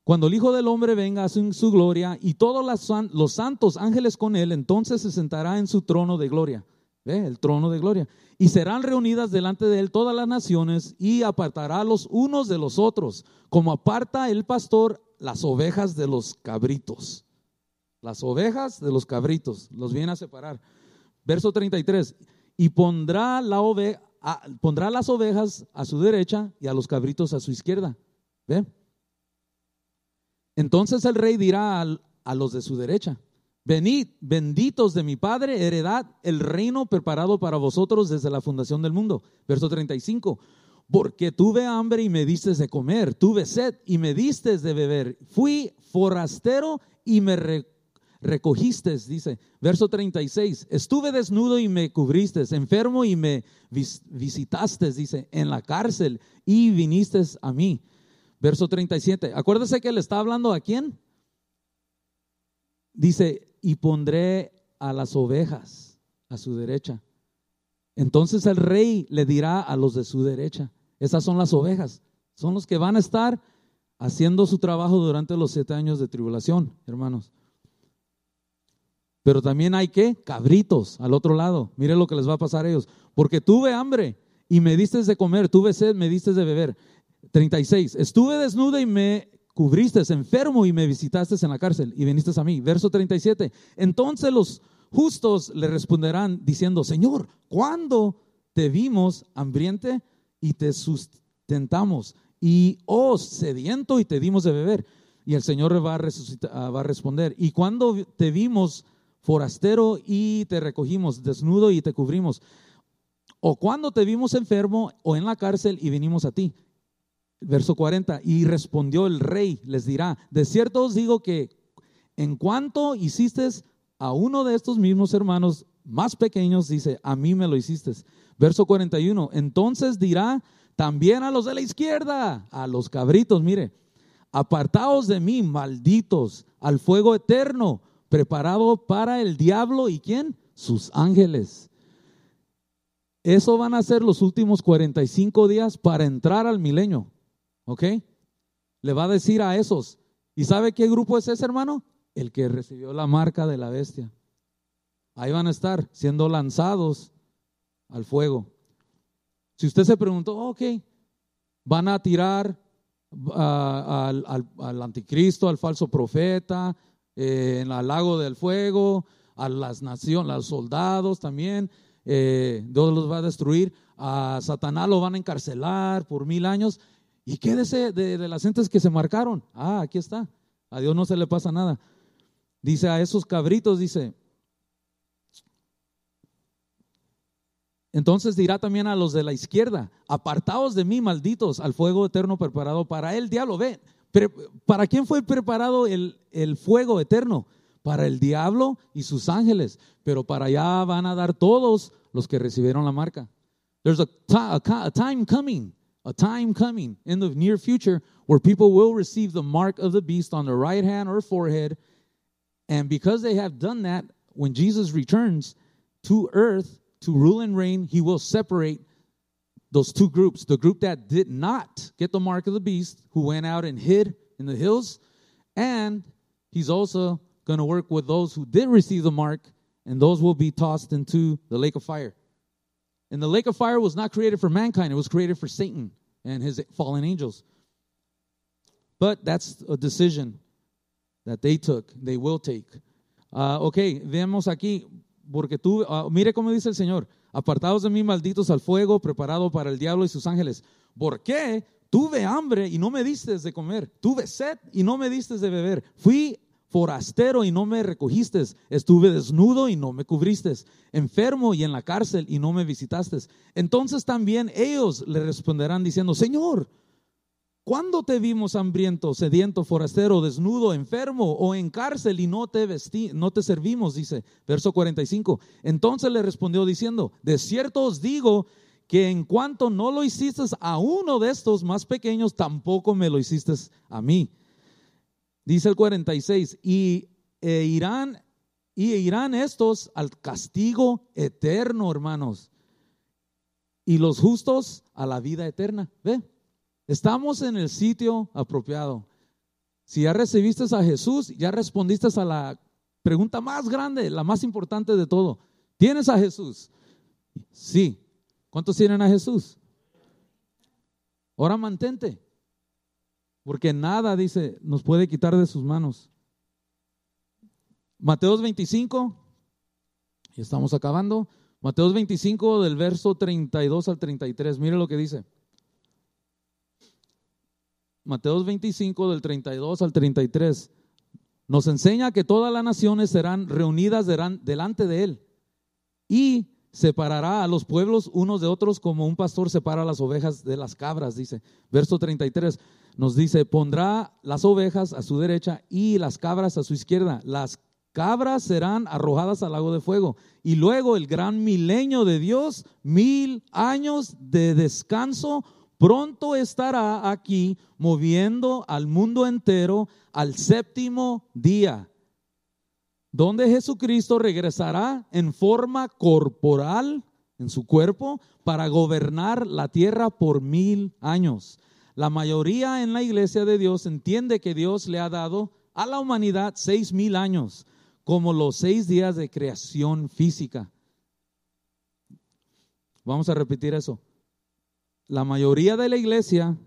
Speaker 1: Cuando el Hijo del Hombre venga en su gloria y todos los santos ángeles con él, entonces se sentará en su trono de gloria. ¿Ve? El trono de gloria. Y serán reunidas delante de él todas las naciones y apartará los unos de los otros, como aparta el pastor las ovejas de los cabritos. Las ovejas de los cabritos, los viene a separar. Verso 33. Y pondrá, la ove, pondrá las ovejas a su derecha y a los cabritos a su izquierda. ¿Ve? Entonces el rey dirá a los de su derecha, venid, benditos de mi Padre, heredad el reino preparado para vosotros desde la fundación del mundo. Verso 35, porque tuve hambre y me diste de comer, tuve sed y me diste de beber, fui forastero y me recogiste, dice. Verso 36, estuve desnudo y me cubriste, enfermo y me visitaste, dice, en la cárcel y viniste a mí. Verso 37. Acuérdese que le está hablando a quién. Dice, y pondré a las ovejas a su derecha. Entonces el rey le dirá a los de su derecha, esas son las ovejas, son los que van a estar haciendo su trabajo durante los siete años de tribulación, hermanos. Pero también hay que cabritos al otro lado. Mire lo que les va a pasar a ellos. Porque tuve hambre y me diste de comer, tuve sed, me diste de beber. 36. Estuve desnuda y me cubriste, enfermo y me visitaste en la cárcel y viniste a mí. Verso 37. Entonces los justos le responderán diciendo, Señor, ¿cuándo te vimos hambriente y te sustentamos? Y, oh, sediento y te dimos de beber. Y el Señor va a, ah, va a responder, ¿y cuándo te vimos forastero y te recogimos, desnudo y te cubrimos? ¿O cuando te vimos enfermo o en la cárcel y vinimos a ti? Verso 40, y respondió el rey, les dirá, de cierto os digo que en cuanto hiciste a uno de estos mismos hermanos más pequeños, dice, a mí me lo hiciste. Verso 41, entonces dirá también a los de la izquierda, a los cabritos, mire, apartaos de mí, malditos, al fuego eterno, preparado para el diablo y quién? Sus ángeles. Eso van a ser los últimos 45 días para entrar al milenio. ¿Ok? Le va a decir a esos. ¿Y sabe qué grupo es ese, hermano? El que recibió la marca de la bestia. Ahí van a estar siendo lanzados al fuego. Si usted se preguntó, ok, van a tirar al, anticristo, al falso profeta, eh, en el lago del fuego, a las naciones, a los soldados también, eh, Dios los va a destruir, a Satanás lo van a encarcelar por mil años. ¿Y qué de, de, las gentes que se marcaron? Ah, aquí está. A Dios no se le pasa nada. Dice a esos cabritos, dice. Entonces dirá también a los de la izquierda, apartaos de mí, malditos, al fuego eterno preparado para el diablo. Ve, ¿para quién fue preparado el, el fuego eterno? Para el diablo y sus ángeles. Pero para allá van a dar todos los que recibieron la marca. There's a, a time coming a time coming in the near future where people will receive the mark of the beast on their right hand or forehead. And because they have done that, when Jesus returns to earth to rule and reign, he will separate those two groups. The group that did not get the mark of the beast, who went out and hid in the hills, and he's also going to work with those who did receive the mark, and those will be tossed into the lake of fire. And the lake of fire was not created for mankind, it was created for Satan and his fallen angels. But that's a decision that they took, they will take. Uh, ok, vemos aquí, porque tú, uh, mire cómo dice el Señor, apartados de mí malditos al fuego, preparado para el diablo y sus ángeles. ¿Por qué? Tuve hambre y no me diste de comer, tuve sed y no me diste de beber, fui forastero y no me recogiste, estuve desnudo y no me cubriste, enfermo y en la cárcel y no me visitaste. Entonces también ellos le responderán diciendo, Señor, ¿cuándo te vimos hambriento, sediento, forastero, desnudo, enfermo o en cárcel y no te vestí, no te servimos? Dice, verso 45. Entonces le respondió diciendo, de cierto os digo que en cuanto no lo hiciste a uno de estos más pequeños, tampoco me lo hiciste a mí. Dice el 46, y e irán y irán estos al castigo eterno, hermanos. Y los justos a la vida eterna. ¿Ve? Estamos en el sitio apropiado. Si ya recibiste a Jesús, ya respondiste a la pregunta más grande, la más importante de todo. ¿Tienes a Jesús? Sí. ¿Cuántos tienen a Jesús? Ahora mantente. Porque nada, dice, nos puede quitar de sus manos. Mateos 25, y estamos acabando. Mateos 25 del verso 32 al 33, mire lo que dice. Mateos 25 del 32 al 33 nos enseña que todas las naciones serán reunidas delante de él y separará a los pueblos unos de otros como un pastor separa las ovejas de las cabras, dice. Verso 33 nos dice, pondrá las ovejas a su derecha y las cabras a su izquierda. Las cabras serán arrojadas al lago de fuego. Y luego el gran milenio de Dios, mil años de descanso, pronto estará aquí moviendo al mundo entero al séptimo día, donde Jesucristo regresará en forma corporal en su cuerpo para gobernar la tierra por mil años. La mayoría en la iglesia de Dios entiende que Dios le ha dado a la humanidad seis mil años como los seis días de creación física. Vamos a repetir eso. La mayoría de la iglesia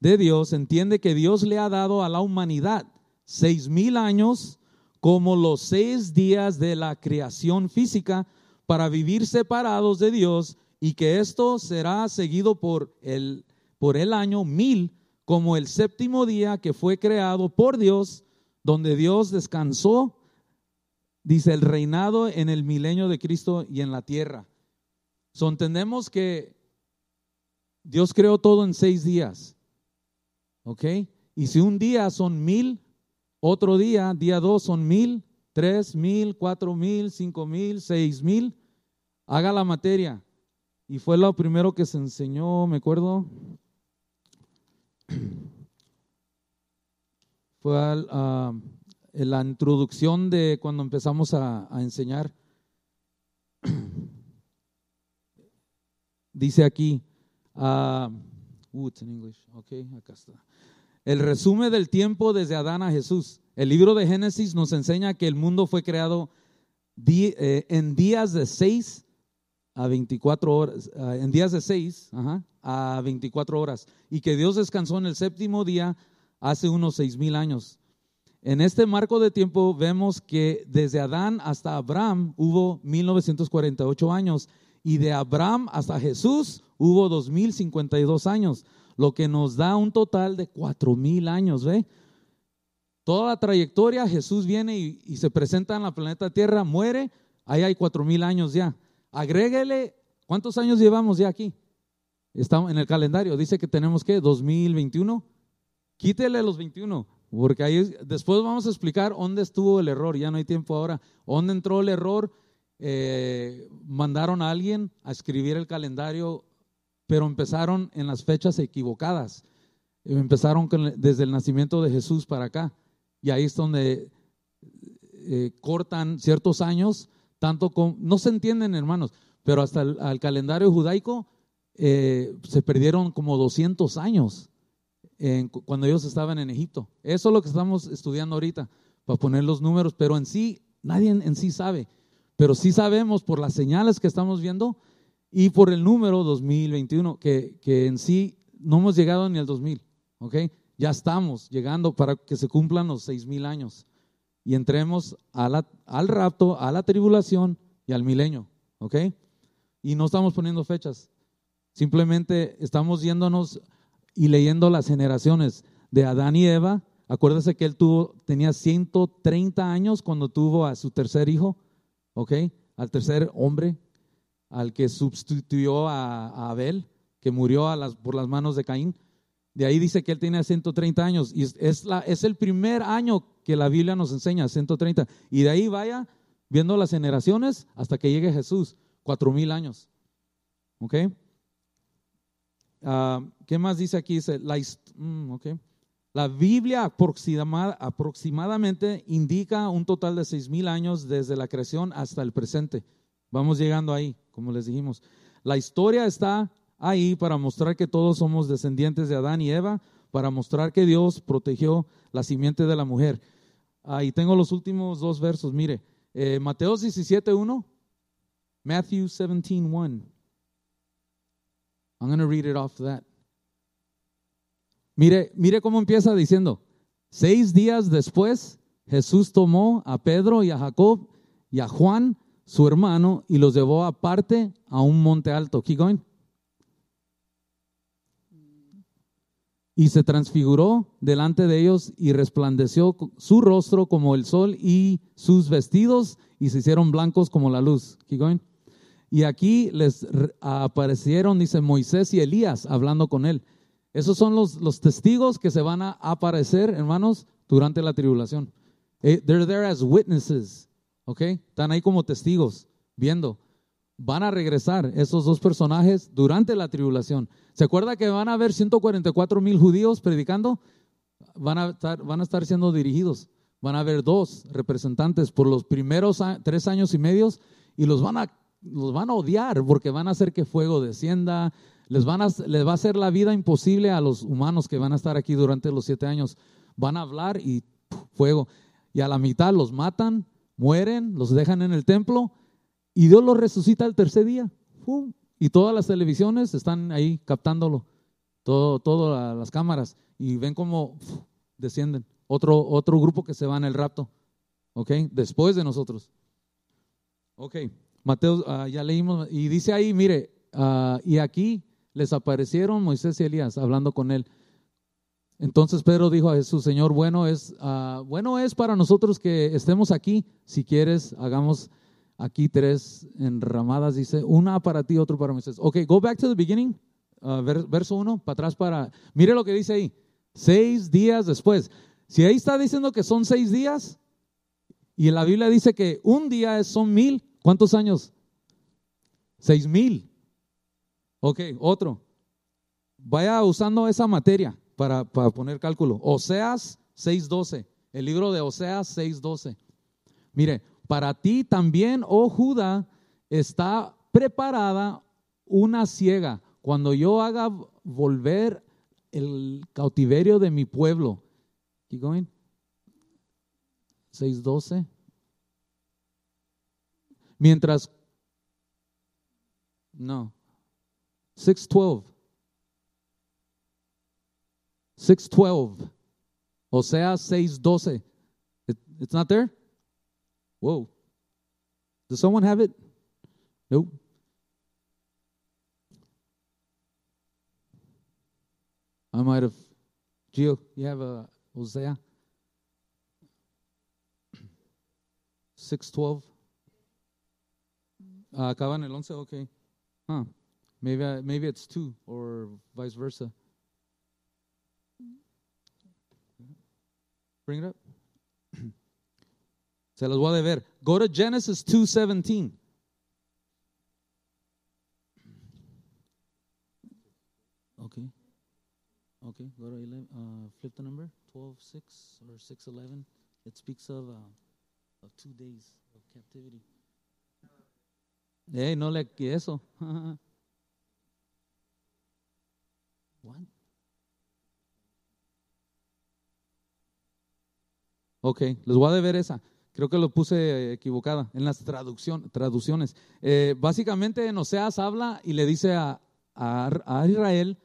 Speaker 1: de Dios entiende que Dios le ha dado a la humanidad seis mil años como los seis días de la creación física para vivir separados de Dios y que esto será seguido por el, por el año mil como el séptimo día que fue creado por Dios, donde Dios descansó dice el reinado en el milenio de Cristo y en la tierra. So, entendemos que Dios creó todo en seis días. ¿Ok? Y si un día son mil, otro día, día dos son mil, tres mil, cuatro mil, cinco mil, seis mil, haga la materia. Y fue lo primero que se enseñó, me acuerdo. Fue la introducción de cuando empezamos a, enseñar, dice aquí, está. El resumen del tiempo desde Adán a Jesús. El libro de Génesis nos enseña que el mundo fue creado eh, en días de 6 a 24 horas, ah, en días de 6 a 24 horas, y que Dios descansó en el séptimo día hace unos seis mil años. En este marco de tiempo vemos que desde Adán hasta Abraham hubo 1948 años y de Abraham hasta Jesús hubo 2052 años, lo que nos da un total de 4000 años, ¿ve? Toda la trayectoria, Jesús viene y, se presenta en la planeta Tierra, muere, ahí hay 4000 años ya. Agréguele, ¿cuántos años llevamos ya aquí? Estamos en el calendario, dice que tenemos que 2021. Quítele los 21, porque ahí después vamos a explicar dónde estuvo el error, ya no hay tiempo ahora. ¿Dónde entró el error? Eh, mandaron a alguien a escribir el calendario, pero empezaron en las fechas equivocadas. Empezaron desde el nacimiento de Jesús para acá. Y ahí es donde eh, cortan ciertos años, tanto con, no se entienden hermanos, pero hasta el calendario judaico eh, se perdieron como 200 años cuando ellos estaban en Egipto. Eso es lo que estamos estudiando ahorita, para poner los números, pero en sí, nadie en, sí sabe. Pero sí sabemos por las señales que estamos viendo y por el número 2021, que, que en sí no hemos llegado ni al 2000, ¿ok? Ya estamos llegando para que se cumplan los 6000 años y entremos al rapto, a la tribulación y al milenio, ¿ok? Y no estamos poniendo fechas, simplemente estamos yéndonos y leyendo las generaciones de Adán y Eva, acuérdese que él tuvo, tenía 130 años cuando tuvo a su tercer hijo, ¿ok? Al tercer hombre, al que sustituyó a, Abel, que murió por las manos de Caín. De ahí dice que él tenía 130 años y es, el primer año que la Biblia nos enseña, 130. Y de ahí vaya viendo las generaciones hasta que llegue Jesús, cuatro mil años. ¿Ok? Ah, ¿Qué más dice aquí? Dice, la, mm, La Biblia aproxima- aproximadamente indica un total de seis mil años desde la creación hasta el presente. Vamos llegando ahí, como les dijimos. La historia está ahí para mostrar que todos somos descendientes de Adán y Eva, para mostrar que Dios protegió la simiente de la mujer. Ahí tengo los últimos dos versos. Mire, eh, Mateo 17.1, Matthew 17.1. I'm going to read it off that. Mire, mire cómo empieza diciendo, seis días después Jesús tomó a Pedro y a Jacob y a Juan, su hermano, y los llevó aparte a un monte alto. Keep going. Y se transfiguró delante de ellos y resplandeció su rostro como el sol y sus vestidos y se hicieron blancos como la luz. Keep going. Y aquí les re- aparecieron, dice Moisés y Elías, hablando con él. Esos son los, los testigos que se van a aparecer, hermanos, durante la tribulación. Eh, they're there as witnesses, ¿ok? Están ahí como testigos, viendo. Van a regresar esos dos personajes durante la tribulación. ¿Se acuerda que van a haber 144 mil judíos predicando? Van a, estar, van a estar siendo dirigidos. Van a haber dos representantes por los primeros tres años y medios y los van a, los van a odiar porque van a hacer que fuego descienda, les, van a, les va a hacer la vida imposible a los humanos que van a estar aquí durante los siete años. Van a hablar y fuego. Y a la mitad los matan, mueren, los dejan en el templo y Dios los resucita el tercer día. ¡Fum! Y todas las televisiones están ahí captándolo, todo, todas las cámaras, y ven cómo descienden. Otro, otro grupo que se va en el rapto, ¿ok? Después de nosotros. Ok, Mateo, ah, ya leímos, y dice ahí, mire, ah, y aquí les aparecieron Moisés y Elías hablando con él. Entonces Pedro dijo a Jesús, Señor, bueno es, ah, bueno es para nosotros que estemos aquí. Si quieres, hagamos aquí tres enramadas. Dice, una para ti, otro para Moisés. Ok, go back to the beginning, ah, ver- verso uno, para atrás para... Mire lo que dice ahí, seis días después. Si ahí está diciendo que son seis días, y en la Biblia dice que un día son mil, ¿cuántos años? Seis mil. Ok, otro. Vaya usando esa materia para, para poner cálculo. Oseas 6.12. El libro de Oseas 6.12. Mire, para ti también, oh Judá, está preparada una ciega. Cuando yo haga volver el cautiverio de mi pueblo. Keep going. 6.12. Mientras, no, 6.12. 6.12. O sea, 6.12. It, it's not there? Whoa. Does someone have it? Nope. I might have. Gio, you have a Hosea? 6.12. Ah, acaba en el 11, okay. Huh. Maybe, I, maybe it's 2 or vice versa. Bring it up. Se los voy a deber. Go to Genesis 2.17. Okay. Okay, go to 11, uh, flip the number, 12.6 or 6.11. It speaks of, uh, of two days of captivity. Hey, no le eso. Ok, les voy a deber esa. Creo que lo puse equivocada en las traducción, traducciones. Eh, básicamente en habla y le dice a, a, a Israel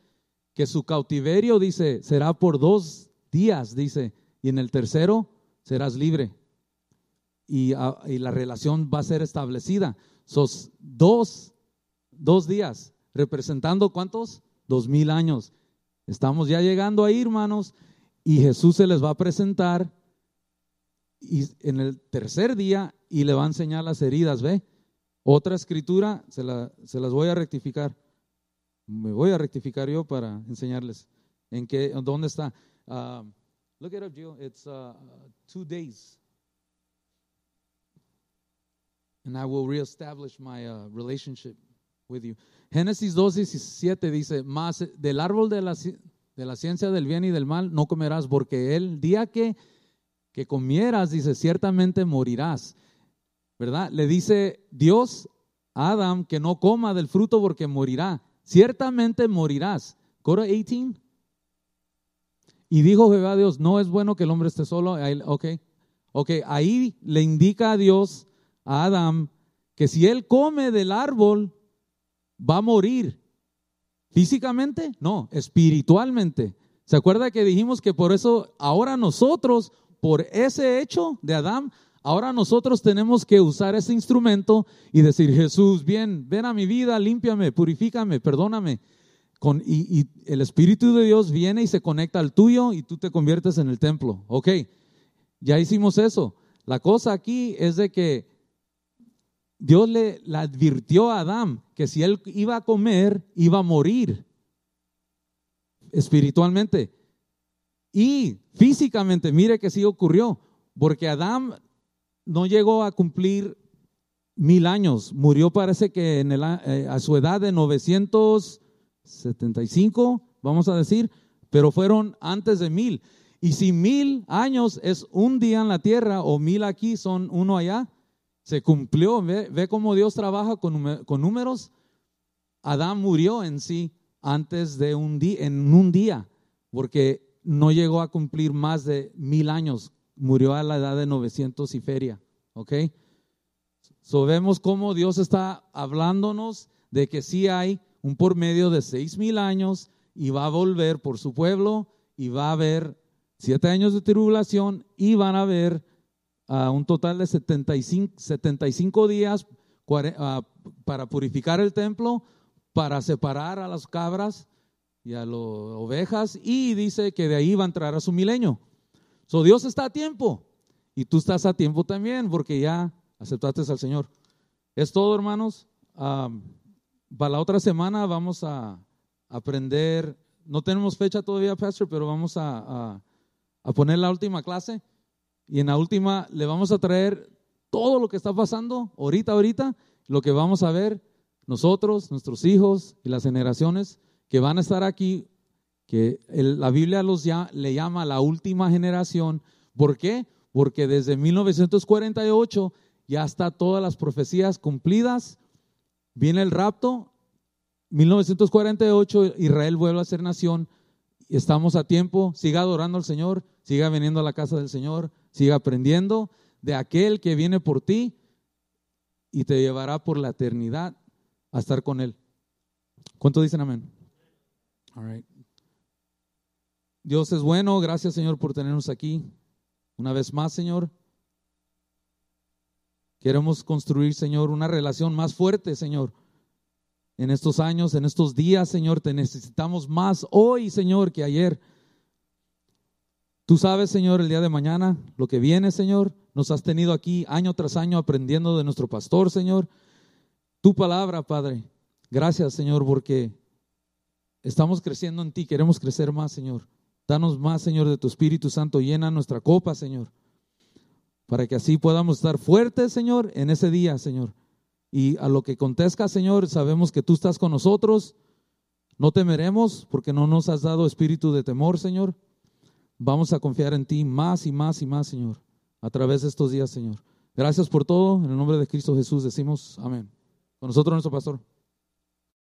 Speaker 1: que su cautiverio, dice, será por dos días, dice, y en el tercero serás libre. Y, ah, y la relación va a ser establecida. Sos dos, dos días, representando cuántos? Dos mil años. Estamos ya llegando ahí, hermanos, y Jesús se les va a presentar y en el tercer día y le va a enseñar las heridas, ¿ve? Otra escritura, se, la, se las voy a rectificar. Me voy a rectificar yo para enseñarles en qué, dónde está. Um, look it up. It's uh, two days. And I will reestablish my uh, relationship with you. Génesis 2, 17 dice, más del árbol de la, de la ciencia del bien y del mal no comerás, porque el día que, que comieras, dice, ciertamente morirás. ¿Verdad? Le dice Dios a Adam que no coma del fruto porque morirá. Ciertamente morirás. Go 18. Y dijo Jehová a Dios, no es bueno que el hombre esté solo. Ok, ok, ahí le indica a Dios, a Adam, que si él come del árbol, va a morir. Físicamente, no, espiritualmente. ¿Se acuerda que dijimos que por eso ahora nosotros, por ese hecho de Adán, ahora nosotros tenemos que usar ese instrumento y decir, Jesús, bien, ven a mi vida, límpiame, purifícame, perdóname. Y, y, el Espíritu de Dios viene y se conecta al tuyo y tú te conviertes en el templo. Ok, ya hicimos eso. La cosa aquí es de que Dios le, advirtió a Adán que si él iba a comer, iba a morir espiritualmente. Y físicamente, mire que sí ocurrió, porque Adán no llegó a cumplir mil años, murió parece que en el, eh, a su edad de 975, vamos a decir, pero fueron antes de mil. Y si mil años es un día en la tierra o mil aquí son uno allá, se cumplió. Ve, cómo Dios trabaja con, con, números. Adán murió en sí antes de un día, en un día, porque no llegó a cumplir más de mil años. Murió a la edad de 900 y feria. ¿Ok? So vemos cómo Dios está hablándonos de que sí hay un por medio de seis mil años y va a volver por su pueblo y va a haber siete años de tribulación y van a haber a un total de 75, 75 días para purificar el templo, para separar a las cabras y a las ovejas, y dice que de ahí va a entrar a su milenio. So Dios está a tiempo y tú estás a tiempo también porque ya aceptaste al Señor. Es todo, hermanos. para la otra semana vamos a aprender, no tenemos fecha todavía, Pastor, pero vamos a, a poner la última clase. Y en la última le vamos a traer todo lo que está pasando ahorita, ahorita, lo que vamos a ver nosotros, nuestros hijos y las generaciones que van a estar aquí, que la Biblia los ya, le llama la última generación. ¿Por qué? Porque desde 1948 ya está todas las profecías cumplidas. Viene el rapto, 1948 Israel vuelve a ser nación. Estamos a tiempo, siga adorando al Señor, siga viniendo a la casa del Señor, siga aprendiendo de aquel que viene por ti y te llevará por la eternidad a estar con Él. ¿Cuánto dicen amén? Dios es bueno, gracias Señor por tenernos aquí. Una vez más, Señor. Queremos construir, Señor, una relación más fuerte, Señor. En estos años, en estos días, Señor, te necesitamos más hoy, Señor, que ayer. Tú sabes, Señor, el día de mañana, lo que viene, Señor. Nos has tenido aquí año tras año aprendiendo de nuestro pastor, Señor. Tu palabra, Padre. Gracias, Señor, porque estamos creciendo en ti. Queremos crecer más, Señor. Danos más, Señor, de tu Espíritu Santo. Llena nuestra copa, Señor. Para que así podamos estar fuertes, Señor, en ese día, Señor. Y a lo que contesta, Señor, sabemos que tú estás con nosotros. No temeremos porque no nos has dado espíritu de temor, Señor Vamos a confiar en ti más y más y más, Señor, a través de estos días, Señor. Gracias por todo. En el nombre de Cristo Jesús decimos amén. Con nosotros nuestro pastor.